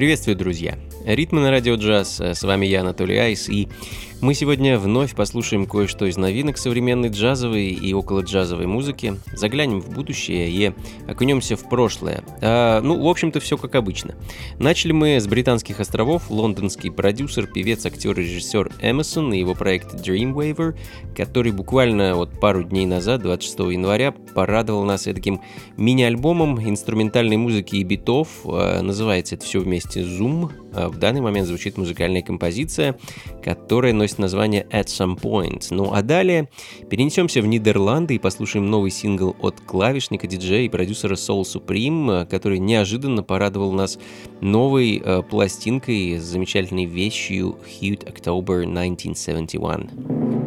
Приветствую, друзья! Ритмы на радио джаз. С вами я, Анатолий Айс, и мы сегодня вновь послушаем кое-что из новинок современной джазовой и около джазовой музыки, заглянем в будущее и окунемся в прошлое. А, ну, в общем-то, все как обычно. Начали мы с британских островов, лондонский продюсер, певец, актер и режиссер Эмерсон и его проект Dreamwaver, который буквально вот пару дней назад, 26 января, порадовал нас таким мини-альбомом инструментальной музыки и битов. А, называется это все вместе Zoom. А, в данный момент звучит музыкальная композиция, которая носит название At Some Point. Ну а далее перенесемся в Нидерланды и послушаем новый сингл от клавишника, диджея и продюсера Soul Supreme, который неожиданно порадовал нас новой э, пластинкой с замечательной вещью Hute October 1971.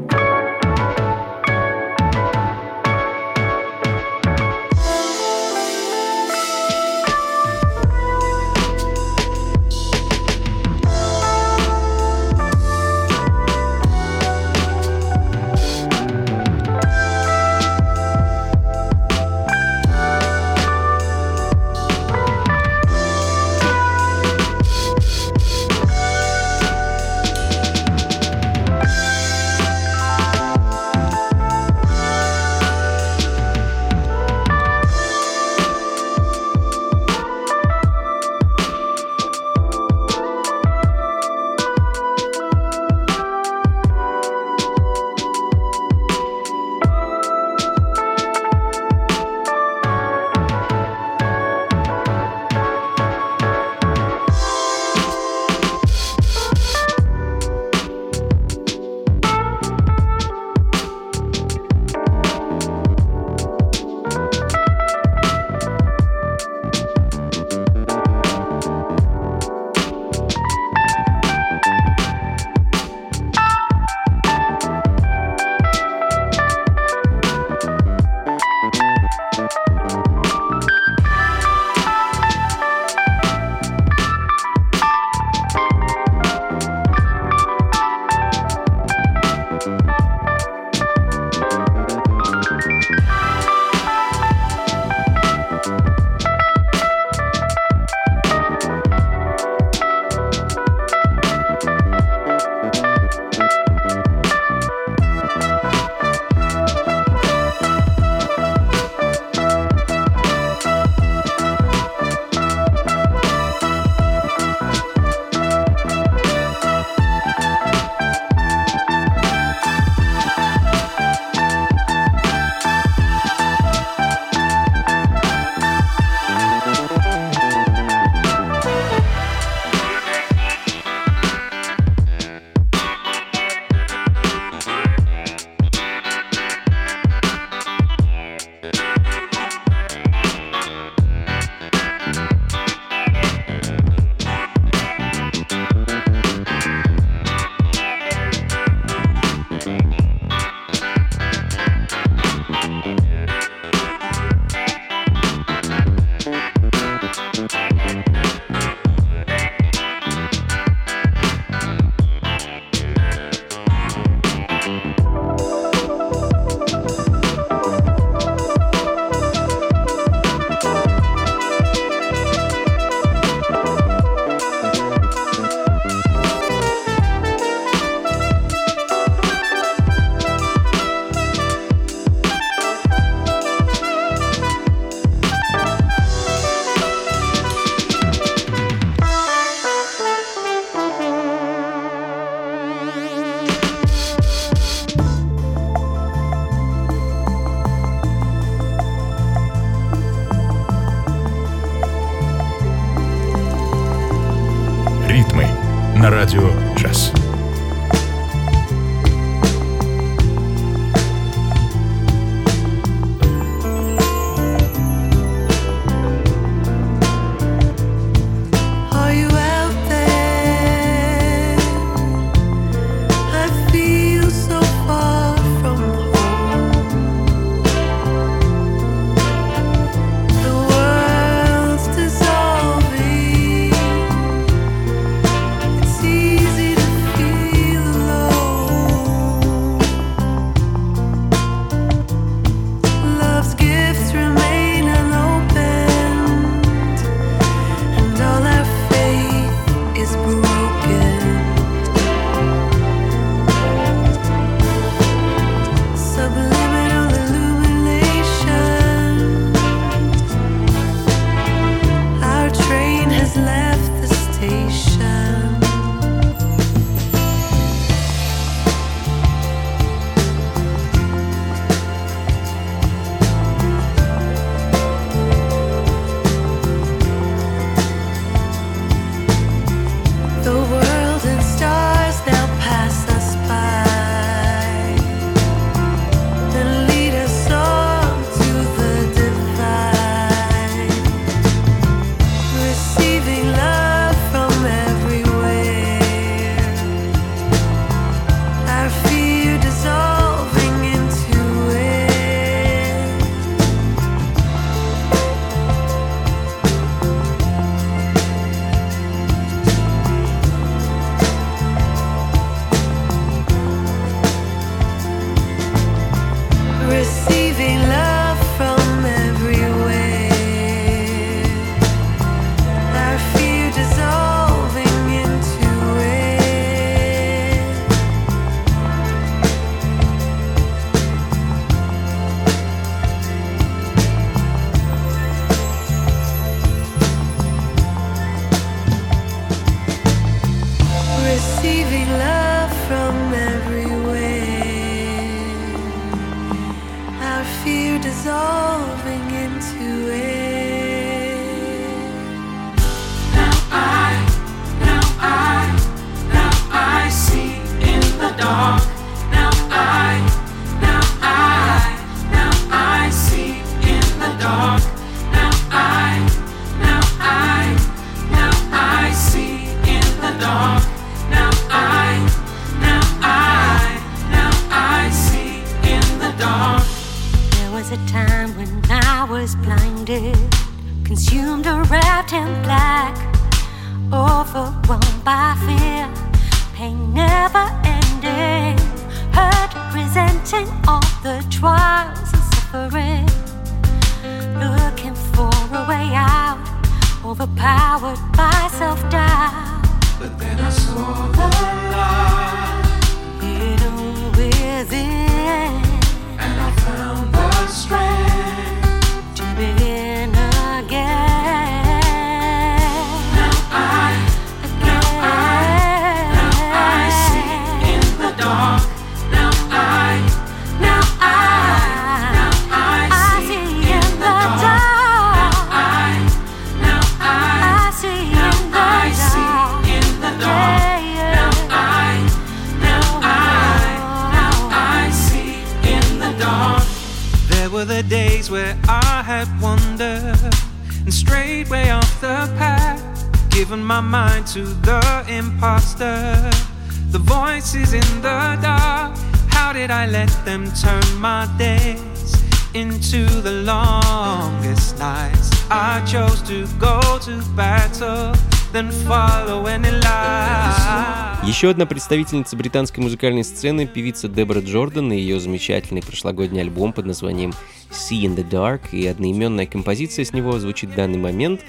were the days where I had wandered and strayed way off the path, giving my mind to the impostor. The voices in the dark, how did I let them turn my days into the longest nights? I chose to go to battle, then follow any lie. Еще одна представительница британской музыкальной сцены, певица Дебора Джордан и ее замечательный прошлогодний альбом под названием See in the Dark и одноименная композиция с него звучит в данный момент.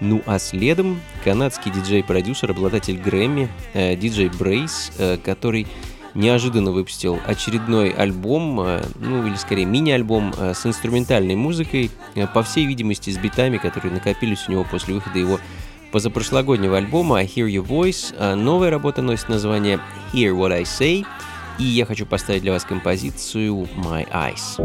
Ну а следом канадский диджей-продюсер, обладатель Грэмми, э, диджей Брейс, э, который неожиданно выпустил очередной альбом, э, ну или скорее мини-альбом э, с инструментальной музыкой, э, по всей видимости с битами, которые накопились у него после выхода его позапрошлогоднего альбома I Hear Your Voice. А новая работа носит название Hear What I Say, и я хочу поставить для вас композицию My Eyes.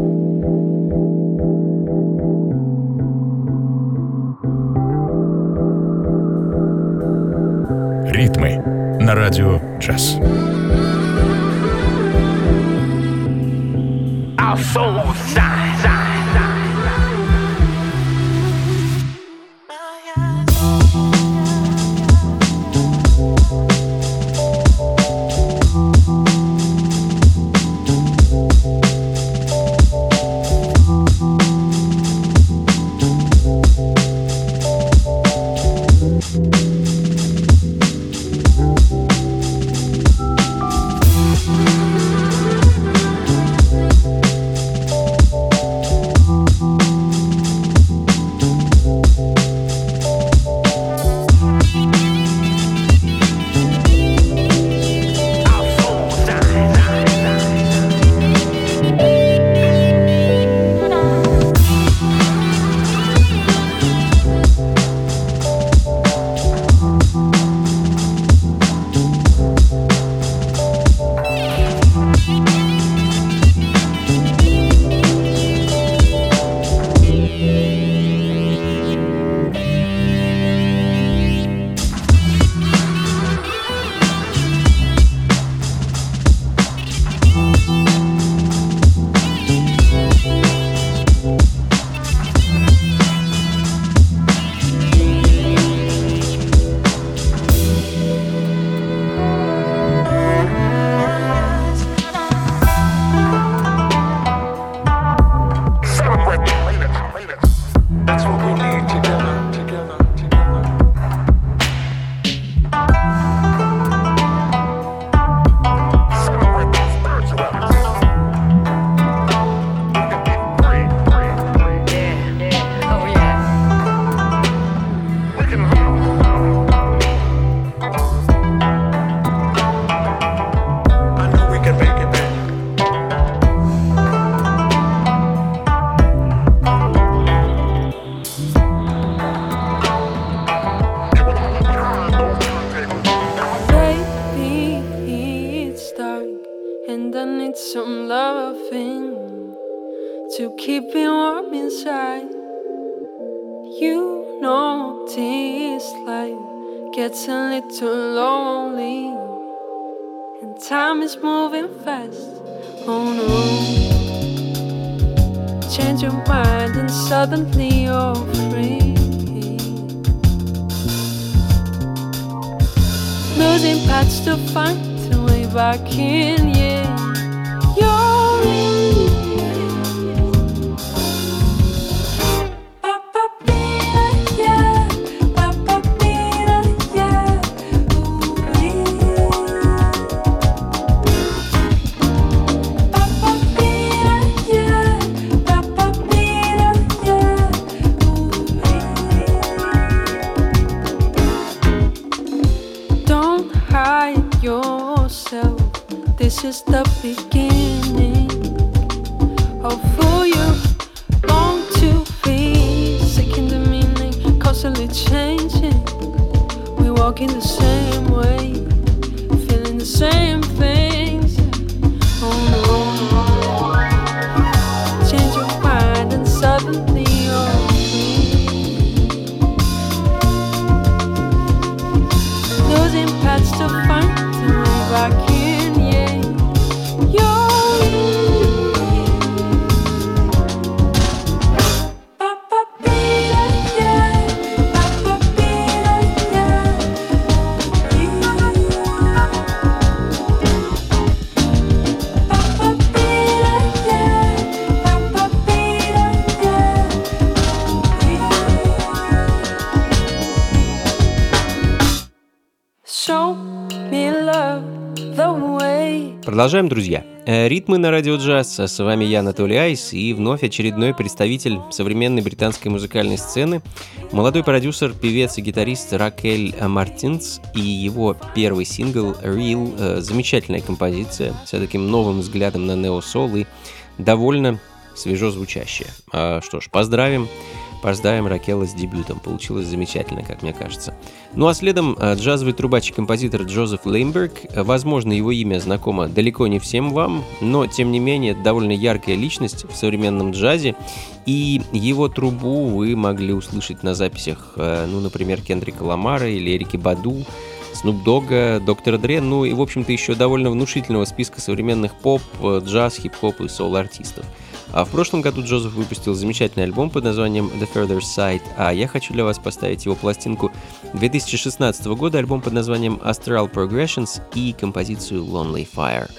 Ритмы на радио «Джаз». Our souls Change your mind, and suddenly you're free. Losing paths to find the way back in, yeah. Друзья. Э, Ритмы на радио джаз. С вами я, Анатолий Айс, и вновь очередной представитель современной британской музыкальной сцены, молодой продюсер, певец и гитарист Ракель Мартинс и его первый сингл Real. э, Замечательная композиция с таким новым взглядом на нео-сол и довольно свежо звучащая. А, что ж, поздравим. Поздравим Ракела с дебютом. Получилось замечательно, как мне кажется. Ну а следом э, джазовый трубач и композитор Джозеф Леймберг. Э, Возможно, его имя знакомо далеко не всем вам, но тем не менее довольно яркая личность в современном джазе. И его трубу вы могли услышать на записях, э, ну, например, Кендрика Ламара или Эрики Баду. Snoop Dogg, Доктора Дре, ну и, в общем-то, еще довольно внушительного списка современных поп, джаз, хип-хоп и соул-артистов. А в прошлом году Джозеф выпустил замечательный альбом под названием The Further Side, а я хочу для вас поставить его пластинку 2016 года, альбом под названием Astral Progressions и композицию Lonely Fire.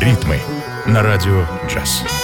Ритмы на радио джаз.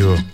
На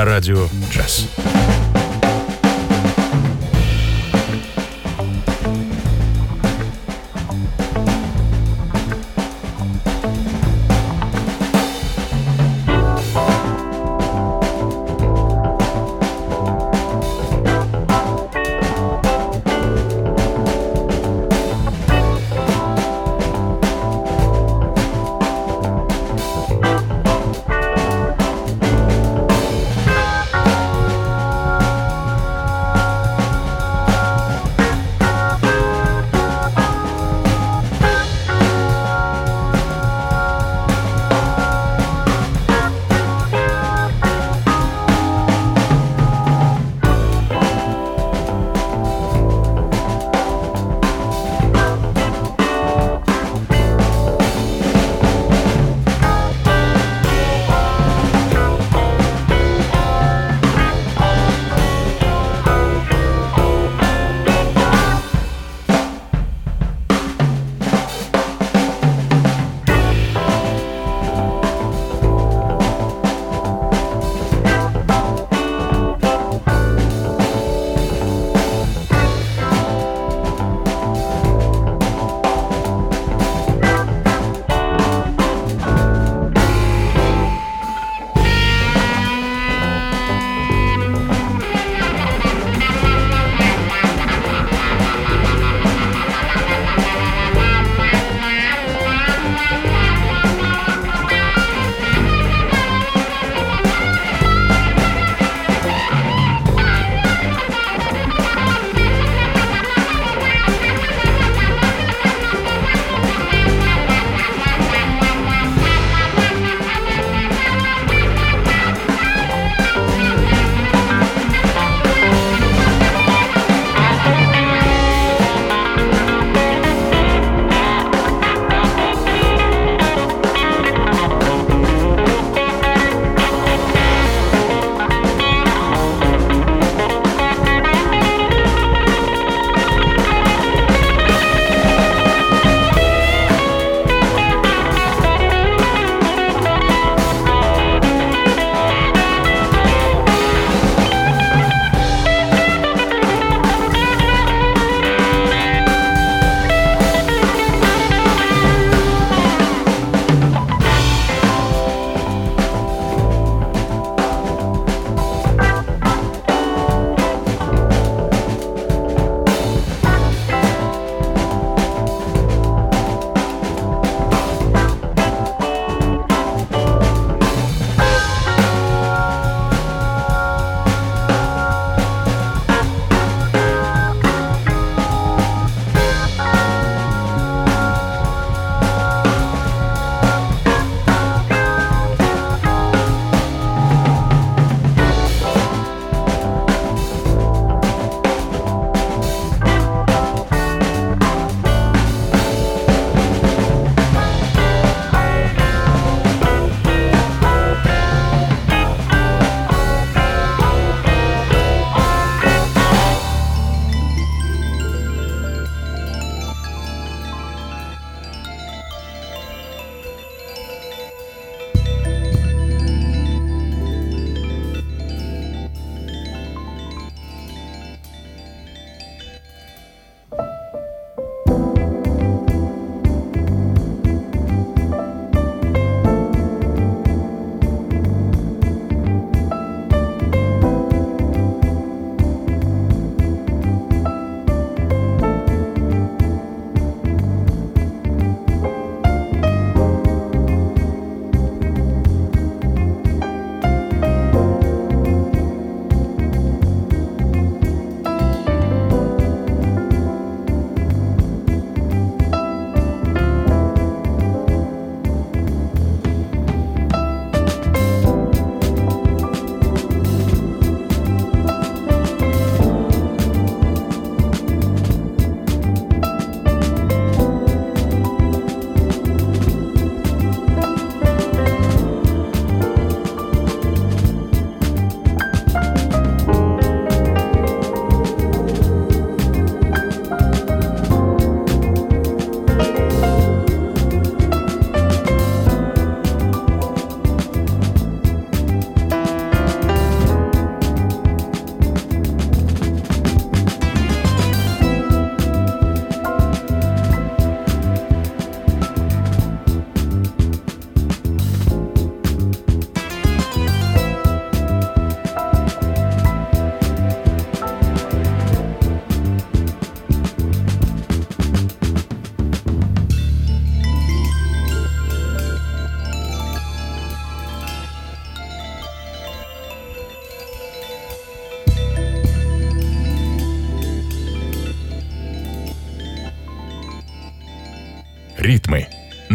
на радио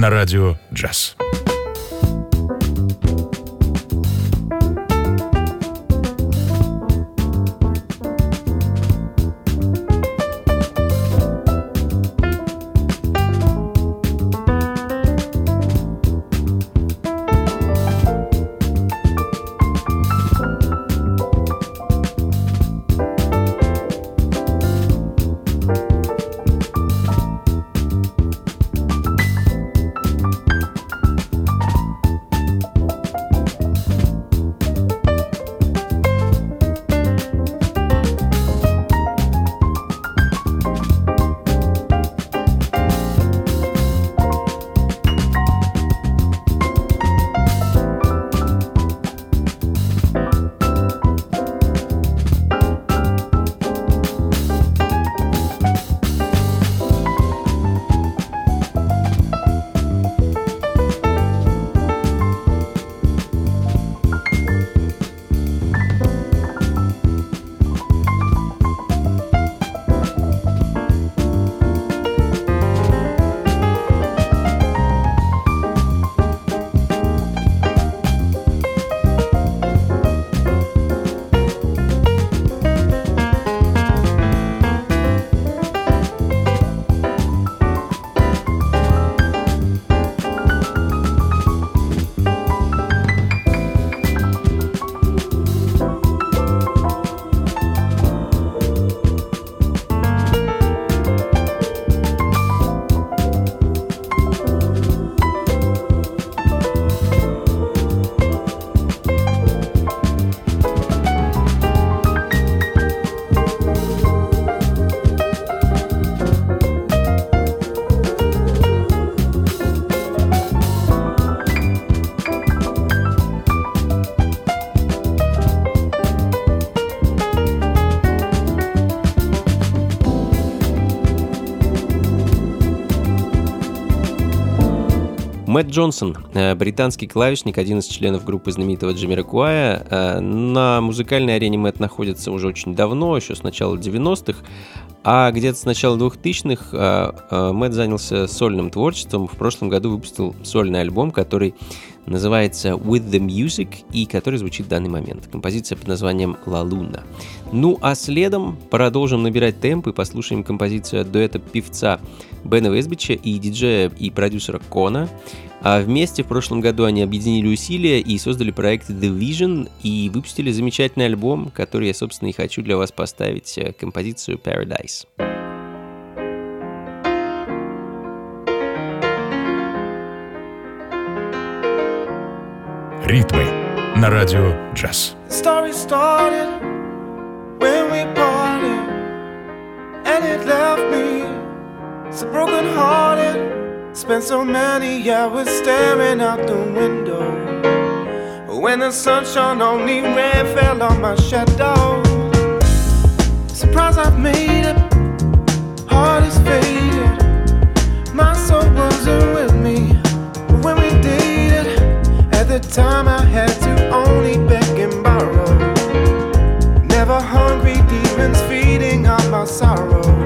на радио джаз. Мэтт Джонсон, э, британский клавишник, один из членов группы знаменитого Джамирокуая. Э, На музыкальной арене Мэтт находится уже очень давно, еще с начала 90-х, а где-то с начала 2000-х э, э, Мэтт занялся сольным творчеством. В прошлом году выпустил сольный альбом, который называется With the Music и который звучит в данный момент. Композиция под названием La Luna. Ну а следом продолжим набирать темп и послушаем композицию от дуэта певца Бена Весбича и диджея и продюсера Кона. А вместе в прошлом году они объединили усилия и создали проект The Vision и выпустили замечательный альбом, который я, собственно, и хочу для вас поставить, э, композицию Paradise. Ритмы на радио джаз. story started when we parted, and it left me so broken hearted. Spent so many hours staring out the window. When the sunshine only red fell on my shadow. Surprise, I've made it. Heart is faded. My soul wasn't with me the time, I had to only beg and borrow. Never hungry demons feeding on my sorrow.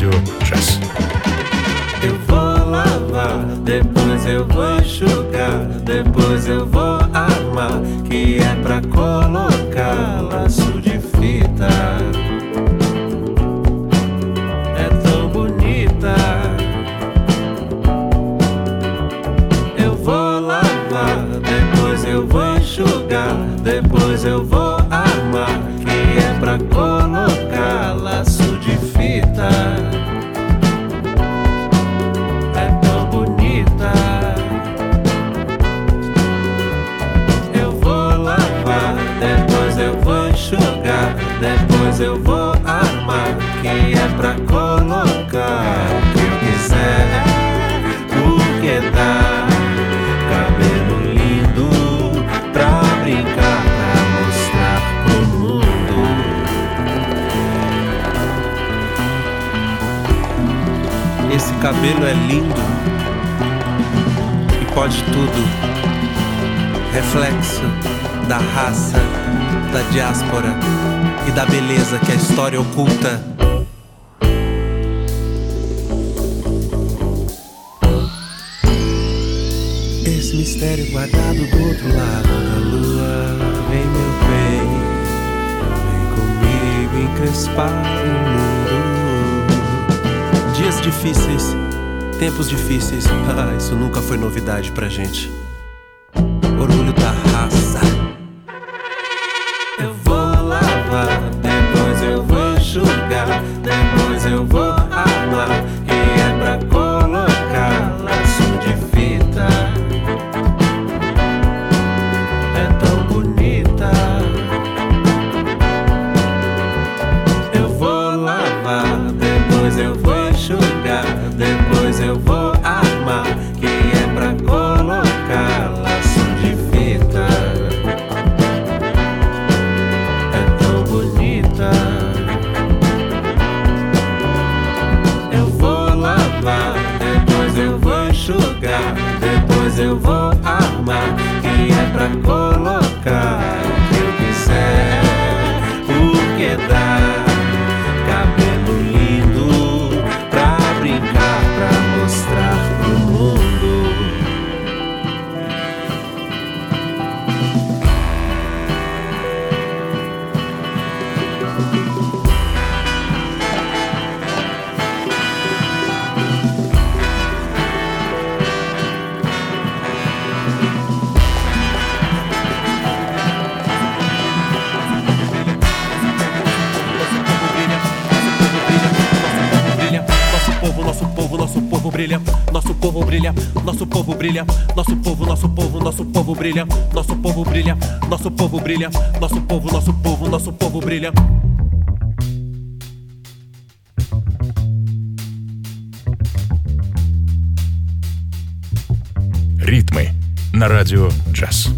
Радио depois eu vou armar, que é pra colocar o que eu quiser, porque dá cabelo lindo pra brincar, pra mostrar pro mundo. Esse cabelo é lindo e pode tudo. Reflexo da raça, da diáspora e da beleza que a história oculta. Esse mistério guardado do outro lado da lua. Vem, meu bem, vem comigo encrespar o mundo. Dias difíceis, tempos difíceis, ah, isso nunca foi novidade pra gente. Nosso povo brilha, nosso povo, nosso povo, nosso povo brilha, nosso povo brilha, nosso povo brilha, nosso povo, nosso povo, nosso povo brilha. Ритмы на радио джаз.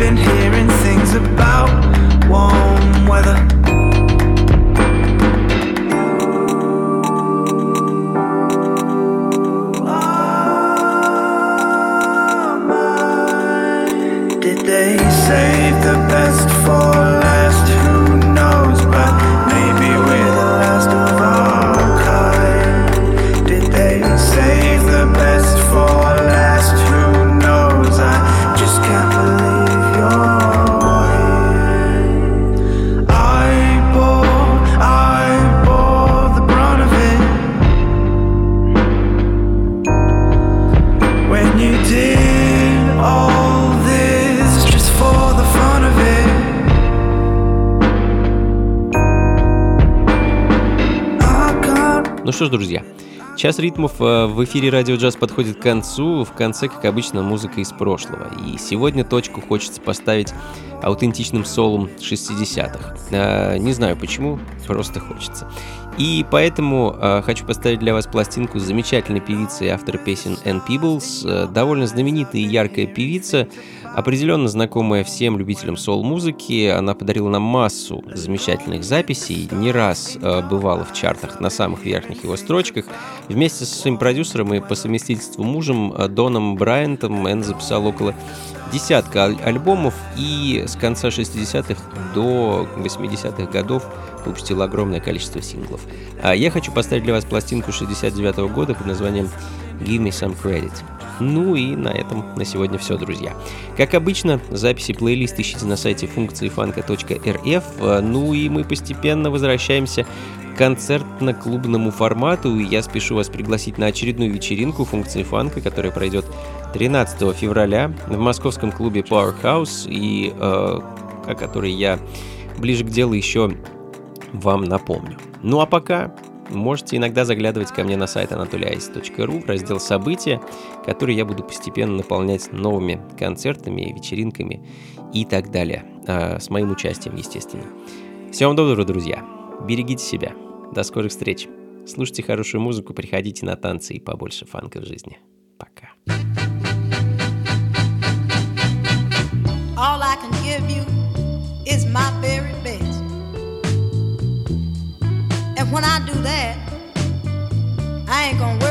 been here. Час ритмов э, в эфире Радио Джаз подходит к концу. В конце, как обычно, музыка из прошлого. И сегодня точку хочется поставить аутентичным солом 60-х. Э, Не знаю почему, просто хочется. И поэтому э, хочу поставить для вас пластинку замечательной певицей и автор песен Энн Пиблс, довольно знаменитая и яркая певица, определенно знакомая всем любителям соул-музыки. Она подарила нам массу замечательных записей, не раз э, бывала в чартах на самых верхних его строчках. Вместе со своим продюсером и по совместительству мужем э, Доном Брайантом Энн записал около десятка аль- альбомов и с конца 60-х до 80-х годов выпустил огромное количество синглов. А я хочу поставить для вас пластинку 69 года под названием Give Me Some Credit. Ну и на этом на сегодня все, друзья. Как обычно, записи плейлист ищите на сайте функции фанка.рф. Ну и мы постепенно возвращаемся к концертно-клубному формату. И я спешу вас пригласить на очередную вечеринку функции фанка, которая пройдет 13 февраля в московском клубе Powerhouse, и э, о которой я ближе к делу еще вам напомню. Ну а пока можете иногда заглядывать ко мне на сайт anatoliais.ru в раздел «События», который я буду постепенно наполнять новыми концертами, вечеринками и так далее. А, с моим участием, естественно. Всего вам доброго, друзья. Берегите себя. До скорых встреч. Слушайте хорошую музыку, приходите на танцы и побольше фанка в жизни. Пока. When I do that, I ain't gonna worry